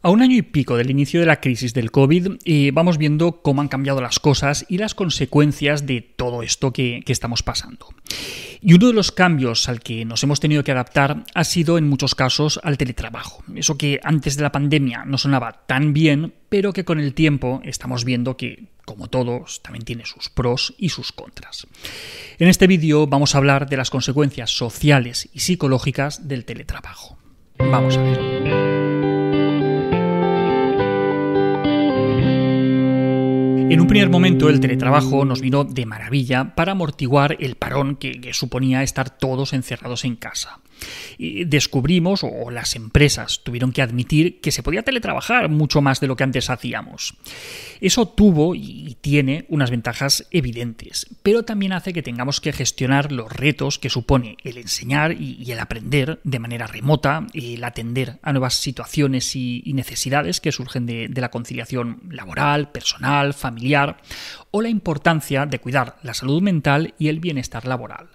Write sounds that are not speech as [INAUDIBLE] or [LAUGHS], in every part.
A un año y pico del inicio de la crisis del COVID, eh, vamos viendo cómo han cambiado las cosas y las consecuencias de todo esto que, que, estamos pasando. Y uno de los cambios al que nos hemos tenido que adaptar ha sido en muchos casos al teletrabajo. Eso que antes de la pandemia no sonaba tan bien, pero que con el tiempo estamos viendo que, como todos, también tiene sus pros y sus contras. En este vídeo vamos a hablar de las consecuencias sociales y psicológicas del teletrabajo. Vamos a ver. En un primer momento el teletrabajo nos vino de maravilla para amortiguar el parón que, suponía estar todos encerrados en casa descubrimos, o las empresas tuvieron que admitir, que se podía teletrabajar mucho más de lo que antes hacíamos. Eso tuvo y tiene unas ventajas evidentes, pero también hace que tengamos que gestionar los retos que supone el enseñar y el aprender de manera remota, el atender a nuevas situaciones y necesidades que surgen de, la conciliación laboral, personal, familiar, o la importancia de cuidar la salud mental y el bienestar laboral.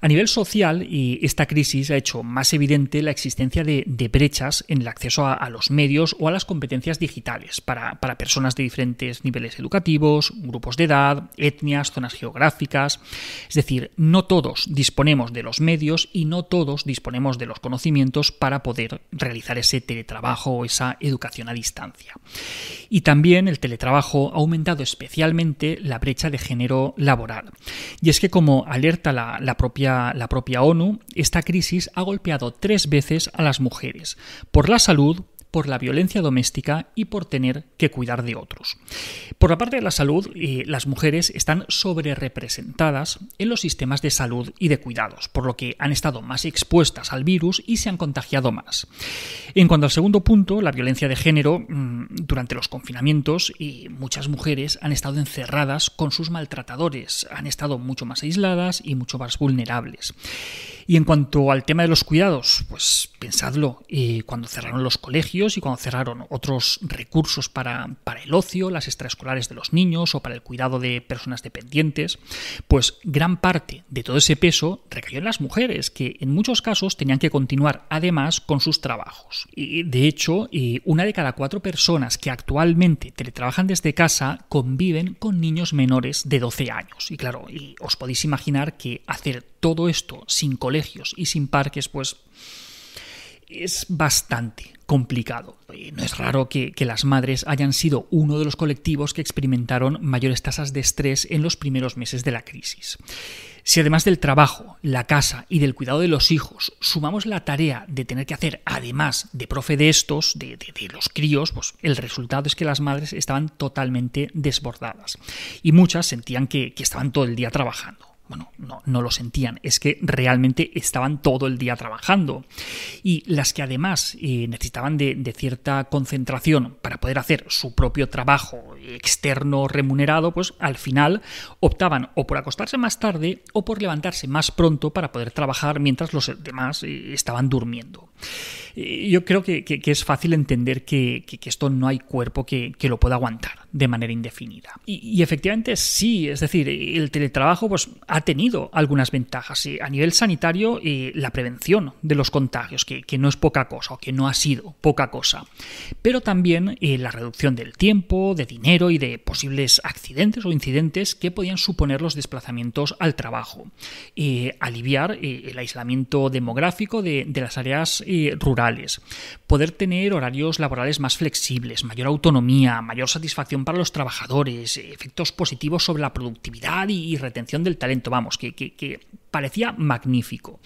A nivel social, esta crisis ha hecho más evidente la existencia de, brechas en el acceso a, los medios o a las competencias digitales para, personas de diferentes niveles educativos, grupos de edad, etnias, zonas geográficas. Es decir, no todos disponemos de los medios y no todos disponemos de los conocimientos para poder realizar ese teletrabajo o esa educación a distancia. Y también el teletrabajo ha aumentado especialmente la brecha de género laboral. Y es que como alerta la propia la propia ONU, esta crisis ha golpeado tres veces a las mujeres, por la salud, por la violencia doméstica y por tener que cuidar de otros. Por la parte de la salud, eh, las mujeres están sobre representadas en los sistemas de salud y de cuidados, por lo que han estado más expuestas al virus y se han contagiado más. En cuanto al segundo punto, la violencia de género, mm, durante los confinamientos, y muchas mujeres han estado encerradas con sus maltratadores, han estado mucho más aisladas y mucho más vulnerables. Y en cuanto al tema de los cuidados, pues pensadlo, eh, cuando cerraron los colegios y cuando cerraron otros recursos para, para el ocio, las extraescolares de los niños o para el cuidado de personas dependientes, pues gran parte de todo ese peso recayó en las mujeres, que en muchos casos tenían que continuar además con sus trabajos. Y de hecho, eh, una de cada cuatro personas que actualmente teletrabajan desde casa conviven con niños menores de 12 años. Y claro, os podéis imaginar que hacer todo esto sin colegios y sin parques, pues es bastante complicado. No es raro que, las madres hayan sido uno de los colectivos que experimentaron mayores tasas de estrés en los primeros meses de la crisis. Si además del trabajo, la casa y del cuidado de los hijos sumamos la tarea de tener que hacer, además de profe de estos, de, los críos, pues el resultado es que las madres estaban totalmente desbordadas y muchas sentían que estaban todo el día trabajando bueno, no, lo sentían, es que realmente estaban todo el día trabajando. Y las que además eh, necesitaban de, de, cierta concentración para poder hacer su propio trabajo externo remunerado, pues al final optaban o por acostarse más tarde o por levantarse más pronto para poder trabajar mientras los demás eh, estaban durmiendo. Eh, yo creo que, es fácil entender que, esto no hay cuerpo que, lo pueda aguantar de manera indefinida. Y, efectivamente sí, es decir, el teletrabajo pues, ha tenido algunas ventajas. A nivel sanitario, eh, la prevención de los contagios, que, no es poca cosa o que no ha sido poca cosa. Pero también eh, la reducción del tiempo, de dinero y de posibles accidentes o incidentes que podían suponer los desplazamientos al trabajo. aliviar el aislamiento demográfico de, de las áreas rurales poder tener horarios laborales más flexibles, mayor autonomía, mayor satisfacción para los trabajadores, efectos positivos sobre la productividad y, retención del talento, vamos, que, que parecía magnífico.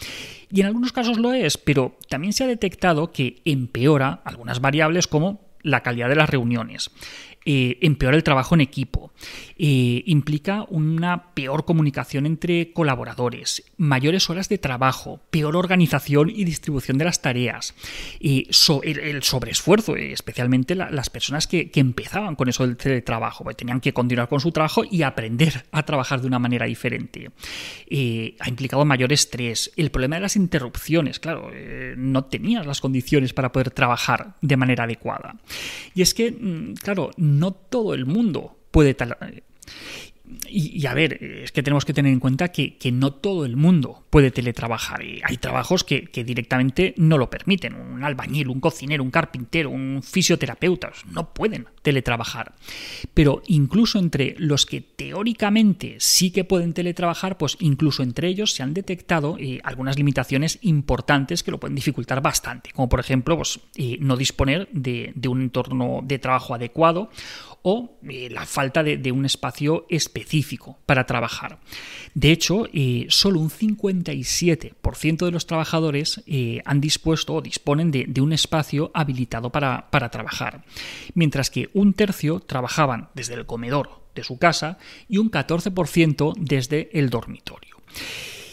Y en algunos casos lo es, pero también se ha detectado que empeora algunas variables como la calidad de las reuniones. Eh, empeora el trabajo en equipo, eh, implica una peor comunicación entre colaboradores, mayores horas de trabajo, peor organización y distribución de las tareas, el, sobreesfuerzo, eh, especialmente las personas que, empezaban con eso del teletrabajo, pues tenían que continuar con su trabajo y aprender a trabajar de una manera diferente. ha implicado mayor estrés, el problema de las interrupciones, claro, no tenías las condiciones para poder trabajar de manera adecuada. Y es que, mm, claro, no todo el mundo puede tal... Y, a ver, es que tenemos que tener en cuenta que, no todo el mundo puede teletrabajar. Y hay trabajos que, directamente no lo permiten. Un albañil, un cocinero, un carpintero, un fisioterapeuta, no pueden teletrabajar. Pero incluso entre los que teóricamente sí que pueden teletrabajar, pues incluso entre ellos se han detectado eh, algunas limitaciones importantes que lo pueden dificultar bastante. Como por ejemplo, pues, eh, no disponer de, un entorno de trabajo adecuado o eh, la falta de, un espacio específico para trabajar. De hecho, solo un 57% de los trabajadores han dispuesto o disponen de, un espacio habilitado para trabajar, mientras que un tercio trabajaban desde el comedor de su casa y un 14% desde el dormitorio.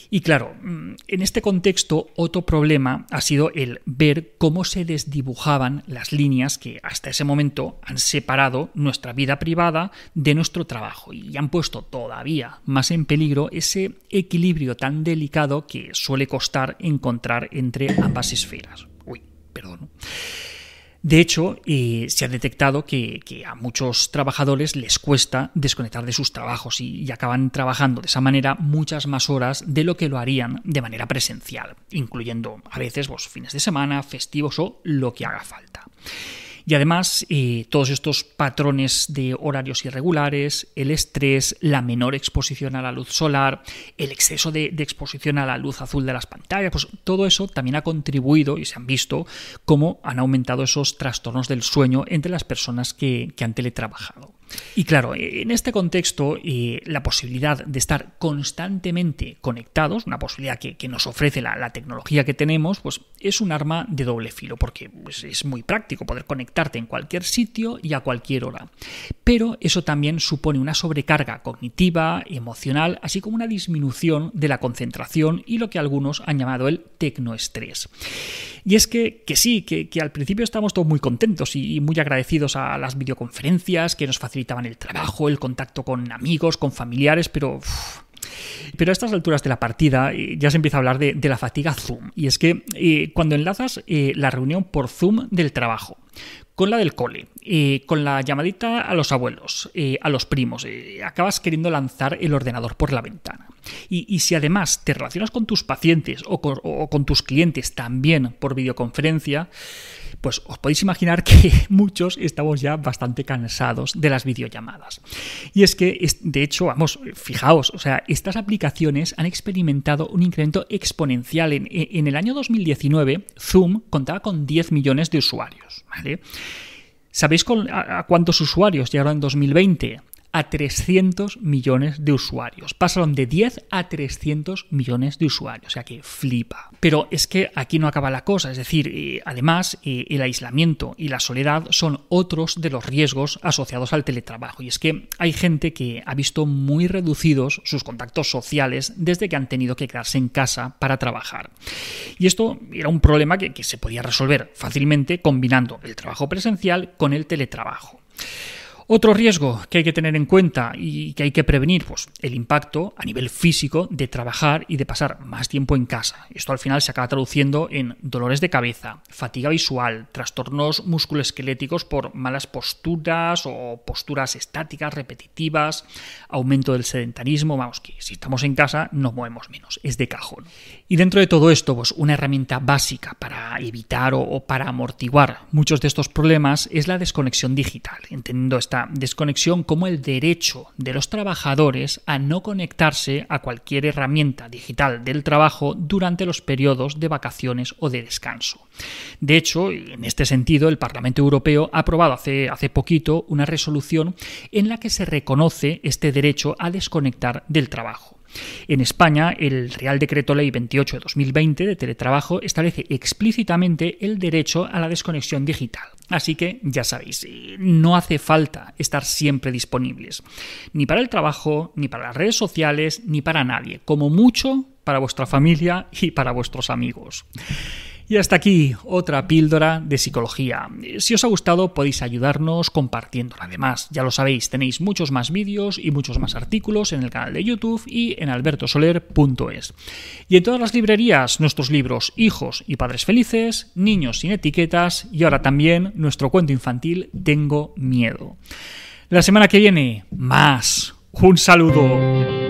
Y claro, mm, en este contexto otro problema ha sido el ver cómo se desdibujaban las líneas que hasta ese momento han separado nuestra vida privada de nuestro trabajo y han puesto todavía más en peligro ese equilibrio tan delicado que suele costar encontrar entre ambas esferas. Uy, perdón. De hecho, se ha detectado que, a muchos trabajadores les cuesta desconectar de sus trabajos y, acaban trabajando de esa manera muchas más horas de lo que lo harían de manera presencial, incluyendo a veces pues, fines de semana, festivos o lo que haga falta. Y además, eh, todos estos patrones de horarios irregulares, el estrés, la menor exposición a la luz solar, el exceso de, exposición a la luz azul de las pantallas, pues todo eso también ha contribuido y se han visto cómo han aumentado esos trastornos del sueño entre las personas que han teletrabajado. Y claro, en este contexto, eh, la posibilidad de estar constantemente conectados, una posibilidad que, nos ofrece la, tecnología que tenemos, pues es un arma de doble filo, porque pues, es muy práctico poder conectarte en cualquier sitio y a cualquier hora. Pero eso también supone una sobrecarga cognitiva, emocional, así como una disminución de la concentración y lo que algunos han llamado el tecnoestrés. Y es que, sí, que, al principio estamos todos muy contentos y, muy agradecidos a las videoconferencias que nos facilitaban el trabajo, el contacto con amigos, con familiares, pero... Pero a estas alturas de la partida eh, ya se empieza a hablar de, la fatiga Zoom. Y es que eh, cuando enlazas eh, la reunión por Zoom del trabajo con la del cole, con la llamadita a los abuelos, a los primos, acabas queriendo lanzar el ordenador por la ventana. Y, si además te relacionas con tus pacientes o con, tus clientes también por videoconferencia, pues os podéis imaginar que [LAUGHS] muchos estamos ya bastante cansados de las videollamadas. Y es que, de hecho, vamos, fijaos, o sea, estas aplicaciones han experimentado un incremento exponencial. En, el año 2019, Zoom contaba con 10 millones de usuarios. ¿Sabéis a, cuántos usuarios llegaron en 2020? A 300 millones de usuarios. Pasaron de 10 a 300 millones de usuarios, o sea que flipa. Pero es que aquí no acaba la cosa, es decir, eh, además eh, el aislamiento y la soledad son otros de los riesgos asociados al teletrabajo. Y es que hay gente que ha visto muy reducidos sus contactos sociales desde que han tenido que quedarse en casa para trabajar. Y esto era un problema que se podía resolver fácilmente combinando el trabajo presencial con el teletrabajo. Otro riesgo que hay que tener en cuenta y que hay que prevenir, pues el impacto a nivel físico de trabajar y de pasar más tiempo en casa. Esto al final se acaba traduciendo en dolores de cabeza, fatiga visual, trastornos musculoesqueléticos por malas posturas o posturas estáticas repetitivas, aumento del sedentarismo, vamos que si estamos en casa nos movemos menos, es de cajón. Y dentro de todo esto, pues una herramienta básica para evitar o, para amortiguar muchos de estos problemas es la desconexión digital, entendiendo esta desconexión como el derecho de los trabajadores a no conectarse a cualquier herramienta digital del trabajo durante los periodos de vacaciones o de descanso. De hecho, en este sentido, el Parlamento Europeo ha aprobado hace, hace poquito una resolución en la que se reconoce este derecho a desconectar del trabajo. En España, el Real Decreto Ley 28 de 2020 de teletrabajo establece explícitamente el derecho a la desconexión digital. Así que ya sabéis, no hace falta estar siempre disponibles, ni para el trabajo, ni para las redes sociales, ni para nadie, como mucho para vuestra familia y para vuestros amigos. Y hasta aquí otra píldora de psicología. Si os ha gustado podéis ayudarnos compartiéndola. Además, ya lo sabéis, tenéis muchos más vídeos y muchos más artículos en el canal de YouTube y en albertosoler.es. Y en todas las librerías nuestros libros Hijos y Padres Felices, Niños sin etiquetas y ahora también nuestro cuento infantil Tengo miedo. La semana que viene, más Un saludo.